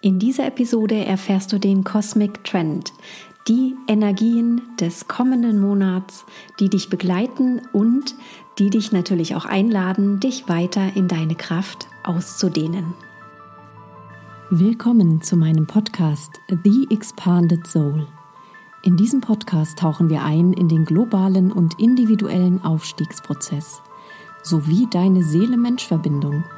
In dieser Episode erfährst du den Cosmic Trend, die Energien des kommenden Monats, die dich begleiten und die dich natürlich auch einladen, dich weiter in deine Kraft auszudehnen. Willkommen zu meinem Podcast The Expanded Soul. In diesem Podcast tauchen wir ein in den globalen und individuellen Aufstiegsprozess sowie deine Seele-Mensch-Verbindung –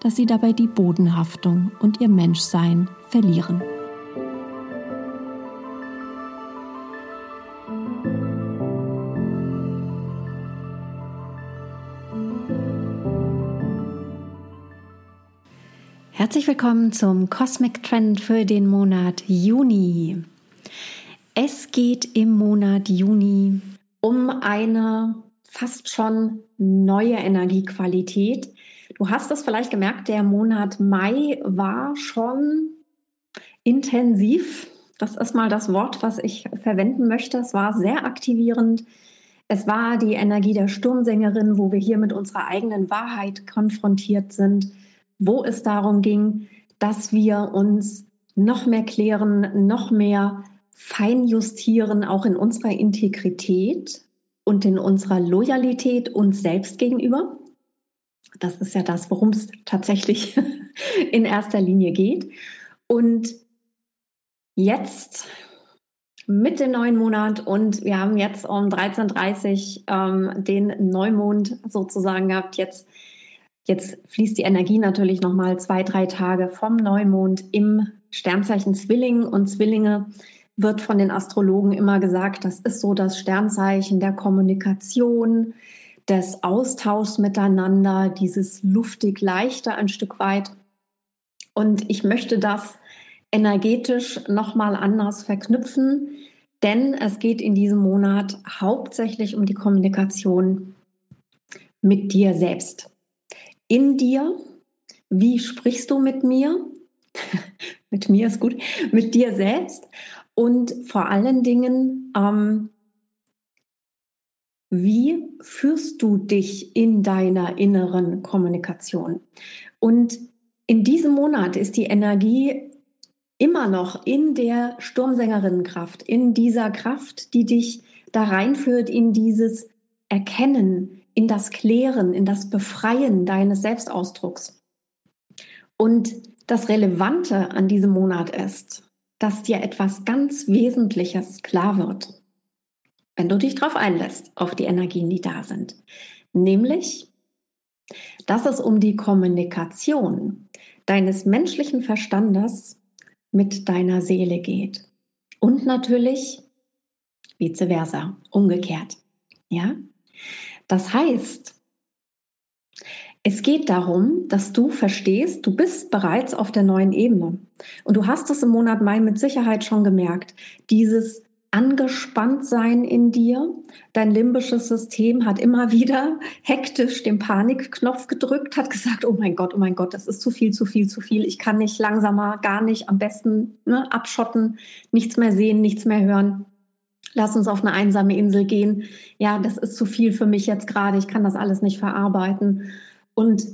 dass sie dabei die Bodenhaftung und ihr Menschsein verlieren. Herzlich willkommen zum Cosmic Trend für den Monat Juni. Es geht im Monat Juni um eine fast schon neue Energiequalität, Du hast es vielleicht gemerkt, der Monat Mai war schon intensiv. Das ist mal das Wort, was ich verwenden möchte. Es war sehr aktivierend. Es war die Energie der Sturmsängerin, wo wir hier mit unserer eigenen Wahrheit konfrontiert sind, wo es darum ging, dass wir uns noch mehr klären, noch mehr feinjustieren, auch in unserer Integrität und in unserer Loyalität uns selbst gegenüber. Das ist ja das, worum es tatsächlich in erster Linie geht. Und jetzt mit dem neuen Monat und wir haben jetzt um 13.30 Uhr ähm, den Neumond sozusagen gehabt. Jetzt, jetzt fließt die Energie natürlich nochmal zwei, drei Tage vom Neumond im Sternzeichen Zwilling und Zwillinge wird von den Astrologen immer gesagt, das ist so das Sternzeichen der Kommunikation, des Austauschs miteinander, dieses luftig leichte ein Stück weit. Und ich möchte das energetisch nochmal anders verknüpfen, denn es geht in diesem Monat hauptsächlich um die Kommunikation mit dir selbst. In dir, wie sprichst du mit mir? mit mir ist gut, mit dir selbst und vor allen Dingen, ähm, wie führst du dich in deiner inneren Kommunikation? Und in diesem Monat ist die Energie immer noch in der Sturmsängerinnenkraft, in dieser Kraft, die dich da reinführt in dieses Erkennen, in das Klären, in das Befreien deines Selbstausdrucks. Und das Relevante an diesem Monat ist, dass dir etwas ganz Wesentliches klar wird wenn du dich darauf einlässt, auf die Energien, die da sind. Nämlich, dass es um die Kommunikation deines menschlichen Verstandes mit deiner Seele geht. Und natürlich vice versa, umgekehrt. Ja? Das heißt, es geht darum, dass du verstehst, du bist bereits auf der neuen Ebene. Und du hast es im Monat Mai mit Sicherheit schon gemerkt. Dieses angespannt sein in dir. Dein limbisches System hat immer wieder hektisch den Panikknopf gedrückt, hat gesagt, oh mein Gott, oh mein Gott, das ist zu viel, zu viel, zu viel. Ich kann nicht langsamer, gar nicht, am besten ne, abschotten, nichts mehr sehen, nichts mehr hören. Lass uns auf eine einsame Insel gehen. Ja, das ist zu viel für mich jetzt gerade. Ich kann das alles nicht verarbeiten. Und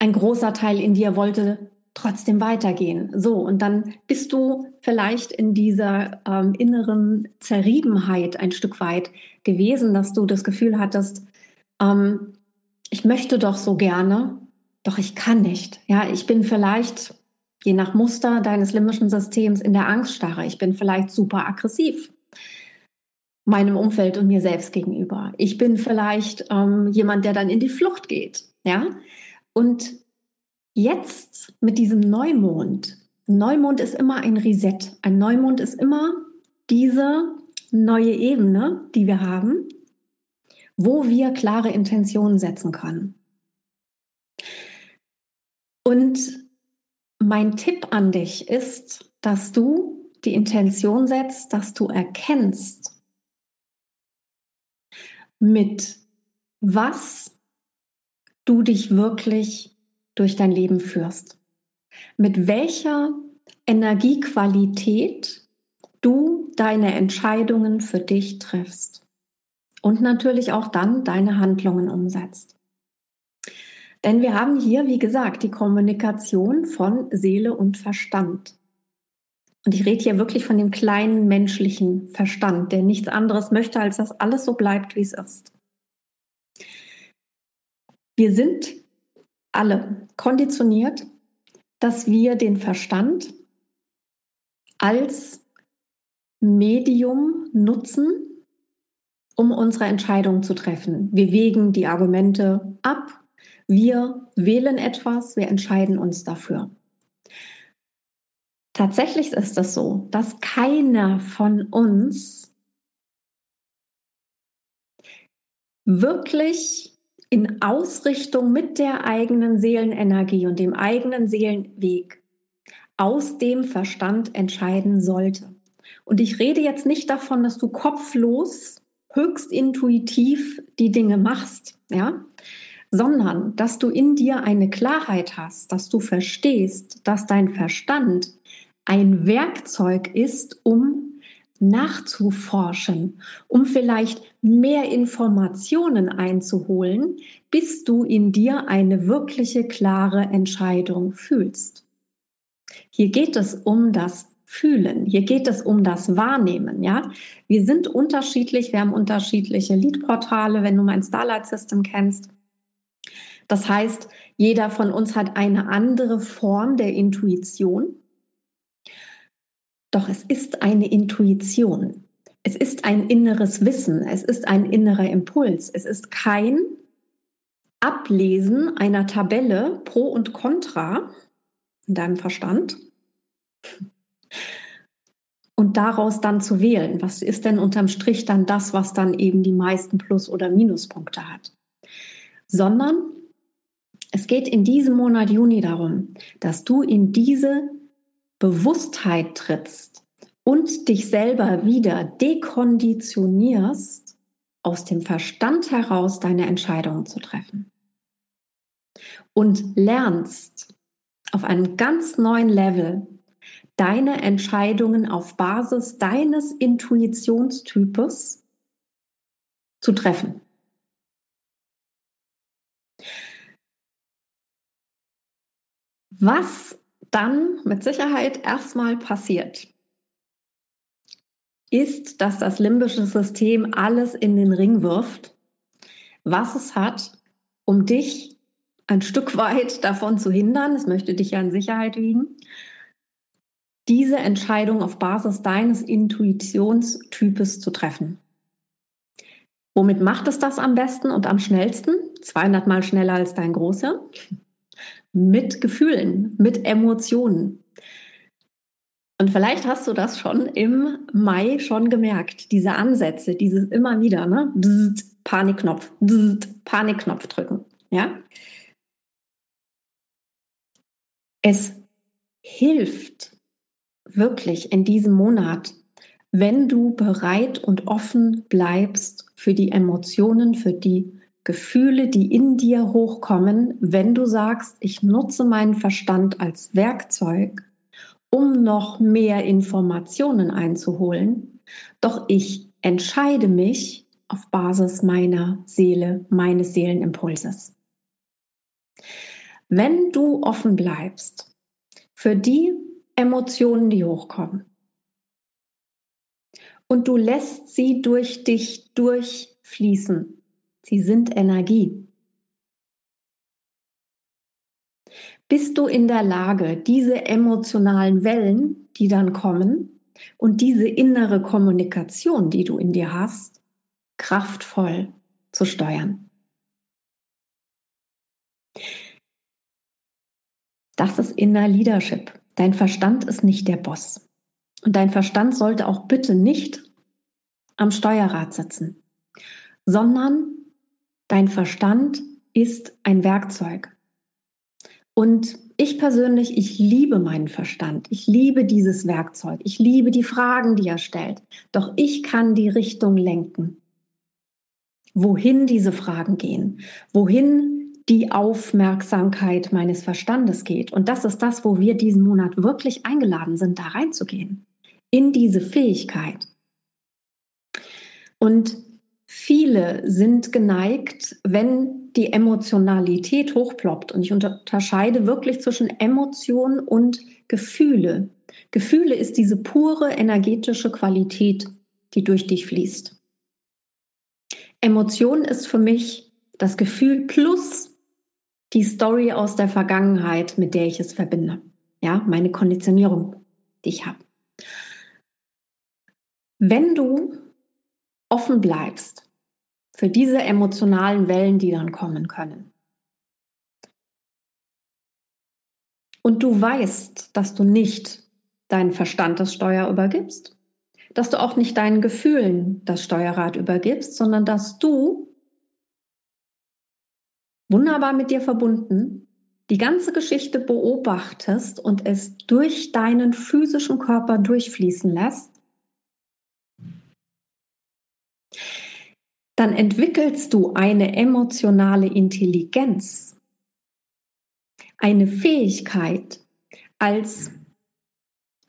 ein großer Teil in dir wollte trotzdem weitergehen. So, und dann bist du vielleicht in dieser ähm, inneren Zerriebenheit ein Stück weit gewesen, dass du das Gefühl hattest, ähm, ich möchte doch so gerne, doch ich kann nicht. Ja, ich bin vielleicht je nach Muster deines limbischen Systems in der Angststarre. Ich bin vielleicht super aggressiv meinem Umfeld und mir selbst gegenüber. Ich bin vielleicht ähm, jemand, der dann in die Flucht geht. Ja, und jetzt mit diesem Neumond. Neumond ist immer ein Reset. Ein Neumond ist immer diese neue Ebene, die wir haben, wo wir klare Intentionen setzen können. Und mein Tipp an dich ist, dass du die Intention setzt, dass du erkennst, mit was du dich wirklich durch dein Leben führst. Mit welcher Energiequalität du deine Entscheidungen für dich triffst. Und natürlich auch dann deine Handlungen umsetzt. Denn wir haben hier, wie gesagt, die Kommunikation von Seele und Verstand. Und ich rede hier wirklich von dem kleinen menschlichen Verstand, der nichts anderes möchte, als dass alles so bleibt, wie es ist. Wir sind alle konditioniert, dass wir den Verstand als Medium nutzen, um unsere Entscheidungen zu treffen. Wir wägen die Argumente ab, wir wählen etwas, wir entscheiden uns dafür. Tatsächlich ist es so, dass keiner von uns wirklich in Ausrichtung mit der eigenen Seelenenergie und dem eigenen Seelenweg aus dem Verstand entscheiden sollte. Und ich rede jetzt nicht davon, dass du kopflos, höchst intuitiv die Dinge machst, ja, sondern dass du in dir eine Klarheit hast, dass du verstehst, dass dein Verstand ein Werkzeug ist, um nachzuforschen, um vielleicht mehr Informationen einzuholen, bis du in dir eine wirkliche klare Entscheidung fühlst. Hier geht es um das Fühlen. Hier geht es um das Wahrnehmen, ja. Wir sind unterschiedlich, wir haben unterschiedliche Leadportale, wenn du mein Starlight System kennst. Das heißt, jeder von uns hat eine andere Form der Intuition. Doch es ist eine Intuition. Es ist ein inneres Wissen. Es ist ein innerer Impuls. Es ist kein Ablesen einer Tabelle pro und contra in deinem Verstand und daraus dann zu wählen. Was ist denn unterm Strich dann das, was dann eben die meisten Plus- oder Minuspunkte hat? Sondern es geht in diesem Monat Juni darum, dass du in diese Bewusstheit trittst und dich selber wieder dekonditionierst, aus dem Verstand heraus deine Entscheidungen zu treffen. Und lernst auf einem ganz neuen Level deine Entscheidungen auf Basis deines Intuitionstypes zu treffen. Was dann mit Sicherheit erstmal passiert, ist, dass das limbische System alles in den Ring wirft, was es hat, um dich ein Stück weit davon zu hindern, es möchte dich ja in Sicherheit wiegen, diese Entscheidung auf Basis deines Intuitionstypes zu treffen. Womit macht es das am besten und am schnellsten? 200 mal schneller als dein Großer mit Gefühlen, mit Emotionen. Und vielleicht hast du das schon im Mai schon gemerkt, diese Ansätze, dieses immer wieder, ne? Bzzt, Panikknopf, bzzt, Panikknopf drücken, ja? Es hilft wirklich in diesem Monat, wenn du bereit und offen bleibst für die Emotionen, für die Gefühle, die in dir hochkommen, wenn du sagst, ich nutze meinen Verstand als Werkzeug, um noch mehr Informationen einzuholen, doch ich entscheide mich auf Basis meiner Seele, meines Seelenimpulses. Wenn du offen bleibst für die Emotionen, die hochkommen, und du lässt sie durch dich durchfließen, Sie sind Energie. bist du in der Lage, diese emotionalen Wellen, die dann kommen und diese innere Kommunikation, die du in dir hast, kraftvoll zu steuern. Das ist Inner Leadership. Dein Verstand ist nicht der Boss. Und dein Verstand sollte auch bitte nicht am Steuerrad sitzen, sondern dein Verstand ist ein Werkzeug. Und ich persönlich, ich liebe meinen Verstand. Ich liebe dieses Werkzeug. Ich liebe die Fragen, die er stellt. Doch ich kann die Richtung lenken. Wohin diese Fragen gehen, wohin die Aufmerksamkeit meines Verstandes geht. Und das ist das, wo wir diesen Monat wirklich eingeladen sind, da reinzugehen. In diese Fähigkeit. Und viele sind geneigt, wenn die Emotionalität hochploppt, und ich unterscheide wirklich zwischen Emotion und Gefühle. Gefühle ist diese pure energetische Qualität, die durch dich fließt. Emotion ist für mich das Gefühl plus die Story aus der Vergangenheit, mit der ich es verbinde. Ja, meine Konditionierung, die ich habe. Wenn du offen bleibst für diese emotionalen Wellen, die dann kommen können, und du weißt, dass du nicht deinen Verstand das Steuer übergibst, dass du auch nicht deinen Gefühlen das Steuerrad übergibst, sondern dass du wunderbar mit dir verbunden, die ganze Geschichte beobachtest und es durch deinen physischen Körper durchfließen lässt, dann entwickelst du eine emotionale Intelligenz, eine Fähigkeit als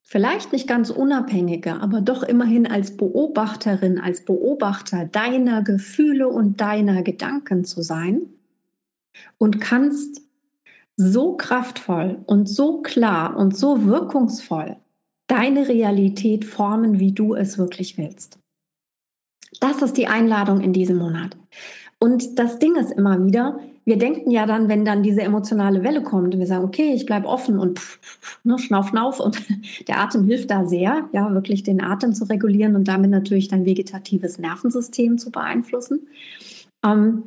vielleicht nicht ganz unabhängige, aber doch immerhin als Beobachterin, als Beobachter deiner Gefühle und deiner Gedanken zu sein, und kannst so kraftvoll und so klar und so wirkungsvoll deine Realität formen, wie du es wirklich willst. Das ist die Einladung in diesem Monat. Und das Ding ist immer wieder, wir denken ja dann, wenn dann diese emotionale Welle kommt und wir sagen, okay, ich bleibe offen und ne, schnauf, schnauf und der Atem hilft da sehr, ja, wirklich den Atem zu regulieren und damit natürlich dein vegetatives Nervensystem zu beeinflussen. Ähm,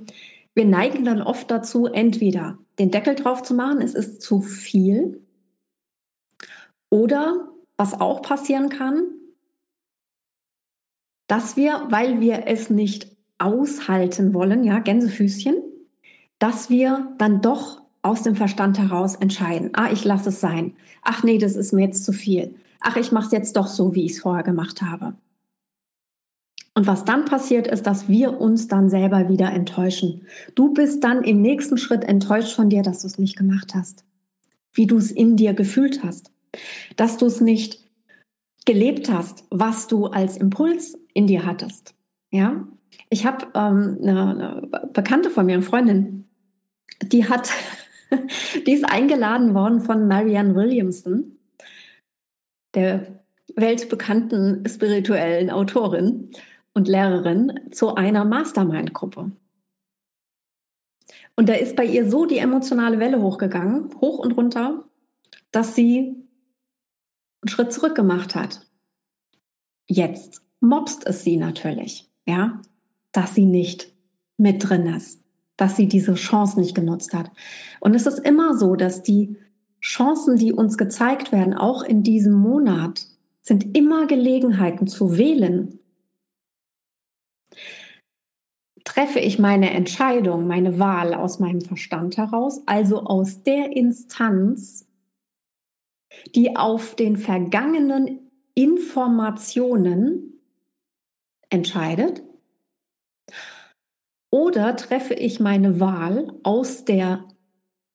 wir neigen dann oft dazu, entweder den Deckel drauf zu machen, es ist zu viel, oder was auch passieren kann, dass wir, weil wir es nicht aushalten wollen, ja, Gänsefüßchen, dass wir dann doch aus dem Verstand heraus entscheiden, ah, ich lasse es sein. Ach nee, das ist mir jetzt zu viel. Ach, ich mache es jetzt doch so, wie ich es vorher gemacht habe. Und was dann passiert, ist, dass wir uns dann selber wieder enttäuschen. Du bist dann im nächsten Schritt enttäuscht von dir, dass du es nicht gemacht hast. Wie du es in dir gefühlt hast. Dass du es nicht gelebt hast, was du als Impuls in dir hattest. Ja, ich habe ähm, eine, eine Bekannte von mir, eine Freundin, die hat, die ist eingeladen worden von Marianne Williamson, der weltbekannten spirituellen Autorin und Lehrerin zu einer Mastermind-Gruppe. Und da ist bei ihr so die emotionale Welle hochgegangen, hoch und runter, dass sie einen Schritt zurück gemacht hat. Jetzt mobst es sie natürlich, ja, dass sie nicht mit drin ist, dass sie diese Chance nicht genutzt hat. Und es ist immer so, dass die Chancen, die uns gezeigt werden, auch in diesem Monat, sind immer Gelegenheiten zu wählen, treffe ich meine Entscheidung, meine Wahl aus meinem Verstand heraus, also aus der Instanz, die auf den vergangenen Informationen entscheidet? Oder treffe ich meine Wahl aus der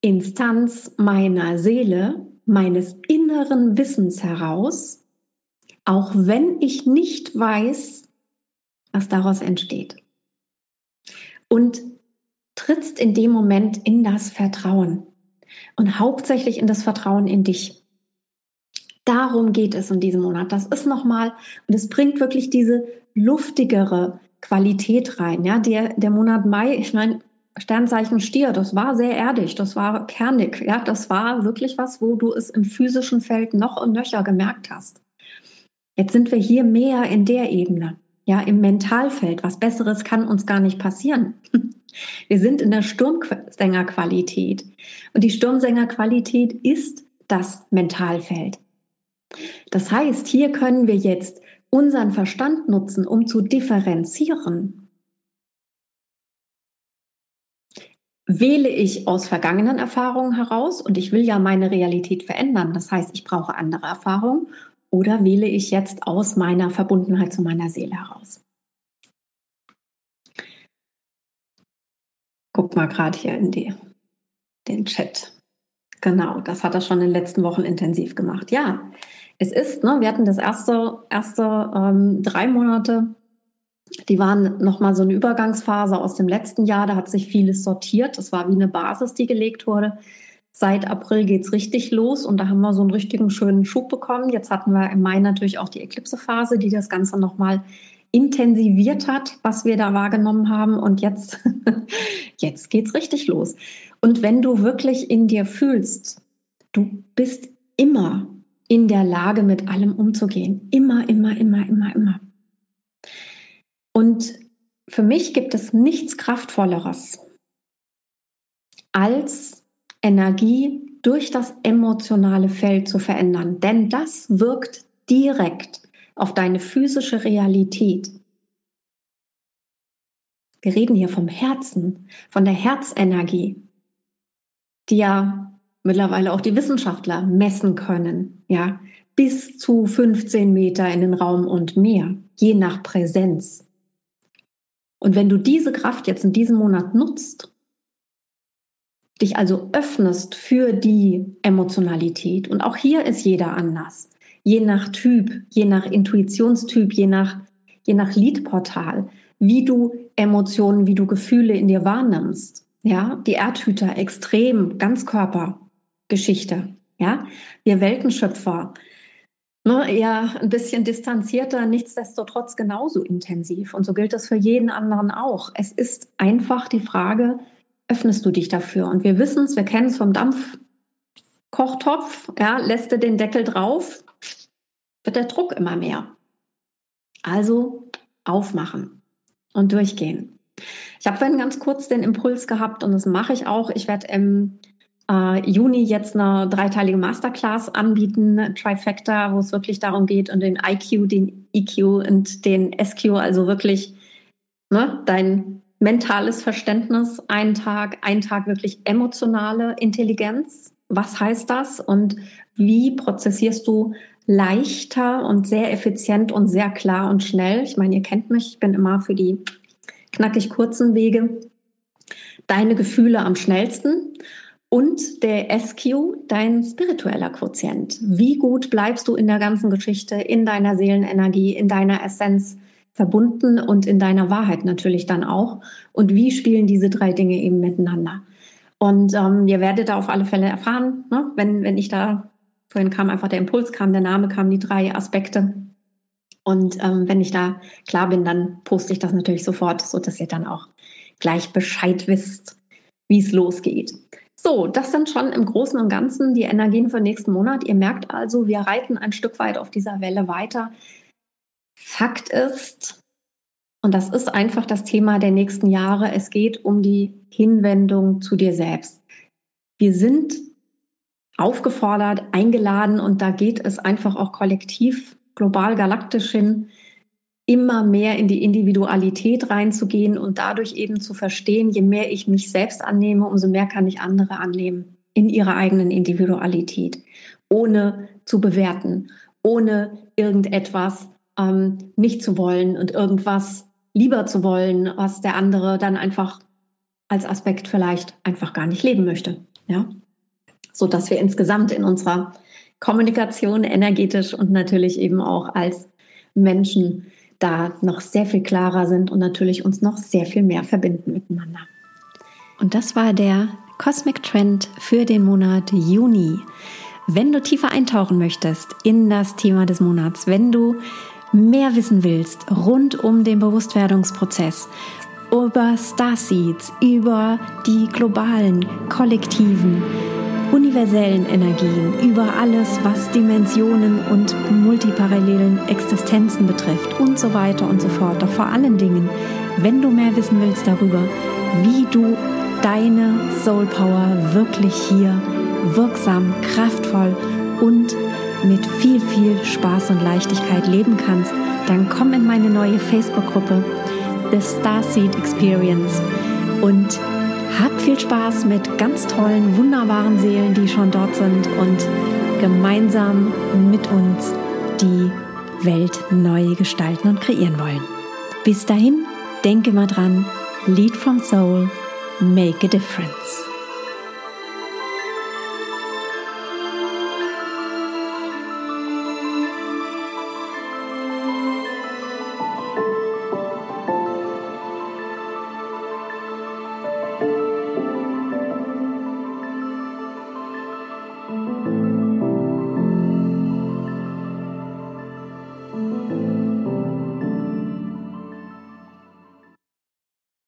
Instanz meiner Seele, meines inneren Wissens heraus, auch wenn ich nicht weiß, was daraus entsteht? und trittst in dem Moment in das Vertrauen und hauptsächlich in das Vertrauen in dich. Darum geht es in diesem Monat. Das ist nochmal, und es bringt wirklich diese luftigere Qualität rein. Ja, der, der Monat Mai, ich meine, Sternzeichen Stier, das war sehr erdig, das war kernig, ja, das war wirklich was, wo du es im physischen Feld noch und nöcher gemerkt hast. Jetzt sind wir hier mehr in der Ebene, ja, im Mentalfeld. Was Besseres kann uns gar nicht passieren. Wir sind in der Sturmsängerqualität. Und die Sturmsängerqualität ist das Mentalfeld. Das heißt, hier können wir jetzt unseren Verstand nutzen, um zu differenzieren. Wähle ich aus vergangenen Erfahrungen heraus und ich will ja meine Realität verändern, das heißt, ich brauche andere Erfahrungen, oder wähle ich jetzt aus meiner Verbundenheit zu meiner Seele heraus? Guck mal gerade hier in die, den Chat. Genau, das hat er schon in den letzten Wochen intensiv gemacht. Ja, es ist, ne, wir hatten das erste, erste ähm, drei Monate, die waren nochmal so eine Übergangsphase aus dem letzten Jahr, da hat sich vieles sortiert. Das war wie eine Basis, die gelegt wurde. Seit April geht es richtig los und da haben wir so einen richtigen schönen Schub bekommen. Jetzt hatten wir im Mai natürlich auch die Eklipsephase, die das Ganze nochmal intensiviert hat, was wir da wahrgenommen haben. Und jetzt, jetzt geht's richtig los. Und wenn du wirklich in dir fühlst, du bist immer in der Lage, mit allem umzugehen. Immer, immer, immer, immer, immer. Und für mich gibt es nichts Kraftvolleres, als Energie durch das emotionale Feld zu verändern. Denn das wirkt direkt auf deine physische Realität. Wir reden hier vom Herzen, von der Herzenergie, die ja mittlerweile auch die Wissenschaftler messen können, ja, bis zu 15 Meter in den Raum und mehr, je nach Präsenz. Und wenn du diese Kraft jetzt in diesem Monat nutzt, dich also öffnest für die Emotionalität, und auch hier ist jeder anders, je nach Typ, je nach Intuitionstyp, je nach, je nach Liedportal, wie du Emotionen, wie du Gefühle in dir wahrnimmst. Ja, die Erdhüter, extrem, Ganzkörpergeschichte. Ja, wir Weltenschöpfer, ne, eher ein bisschen distanzierter, nichtsdestotrotz genauso intensiv. Und so gilt das für jeden anderen auch. Es ist einfach die Frage, öffnest du dich dafür? Und wir wissen es, wir kennen es vom Dampfkochtopf, ja, lässt du den Deckel drauf, wird der Druck immer mehr. Also aufmachen und durchgehen. Ich habe vorhin ganz kurz den Impuls gehabt und das mache ich auch. Ich werde im äh, Juni jetzt eine dreiteilige Masterclass anbieten, Trifecta, wo es wirklich darum geht, und den IQ, den EQ und den SQ, also wirklich ne, dein mentales Verständnis, einen Tag, einen Tag wirklich emotionale Intelligenz. Was heißt das und wie prozessierst du leichter und sehr effizient und sehr klar und schnell. Ich meine, ihr kennt mich, ich bin immer für die knackig kurzen Wege. Deine Gefühle am schnellsten und der SQ, dein spiritueller Quotient. Wie gut bleibst du in der ganzen Geschichte, in deiner Seelenenergie, in deiner Essenz verbunden und in deiner Wahrheit natürlich dann auch? Und wie spielen diese drei Dinge eben miteinander? Und ähm, ihr werdet da auf alle Fälle erfahren, ne, wenn, wenn ich da Vorhin kam einfach der Impuls, kam der Name, kamen die drei Aspekte. Und ähm, wenn ich da klar bin, dann poste ich das natürlich sofort, so dass ihr dann auch gleich Bescheid wisst, wie es losgeht. So, das sind schon im Großen und Ganzen die Energien für den nächsten Monat. Ihr merkt also, wir reiten ein Stück weit auf dieser Welle weiter. Fakt ist, und das ist einfach das Thema der nächsten Jahre, es geht um die Hinwendung zu dir selbst. Wir sind aufgefordert, eingeladen und da geht es einfach auch kollektiv, global, galaktisch hin, immer mehr in die Individualität reinzugehen und dadurch eben zu verstehen, je mehr ich mich selbst annehme, umso mehr kann ich andere annehmen in ihrer eigenen Individualität, ohne zu bewerten, ohne irgendetwas ähm, nicht zu wollen und irgendwas lieber zu wollen, was der andere dann einfach als Aspekt vielleicht einfach gar nicht leben möchte. Ja so dass wir insgesamt in unserer Kommunikation energetisch und natürlich eben auch als Menschen da noch sehr viel klarer sind und natürlich uns noch sehr viel mehr verbinden miteinander. Und das war der Cosmic Trend für den Monat Juni. Wenn du tiefer eintauchen möchtest in das Thema des Monats, wenn du mehr wissen willst rund um den Bewusstwerdungsprozess über Starseeds, über die globalen, kollektiven, universellen Energien, über alles, was Dimensionen und multiparallelen Existenzen betrifft und so weiter und so fort. Doch vor allen Dingen, wenn du mehr wissen willst darüber, wie du deine Soul Power wirklich hier wirksam, kraftvoll und mit viel, viel Spaß und Leichtigkeit leben kannst, dann komm in meine neue Facebook-Gruppe The Starseed Experience und hab viel Spaß mit ganz tollen, wunderbaren Seelen, die schon dort sind und gemeinsam mit uns die Welt neu gestalten und kreieren wollen. Bis dahin, denke mal dran, Lead from Soul, make a difference.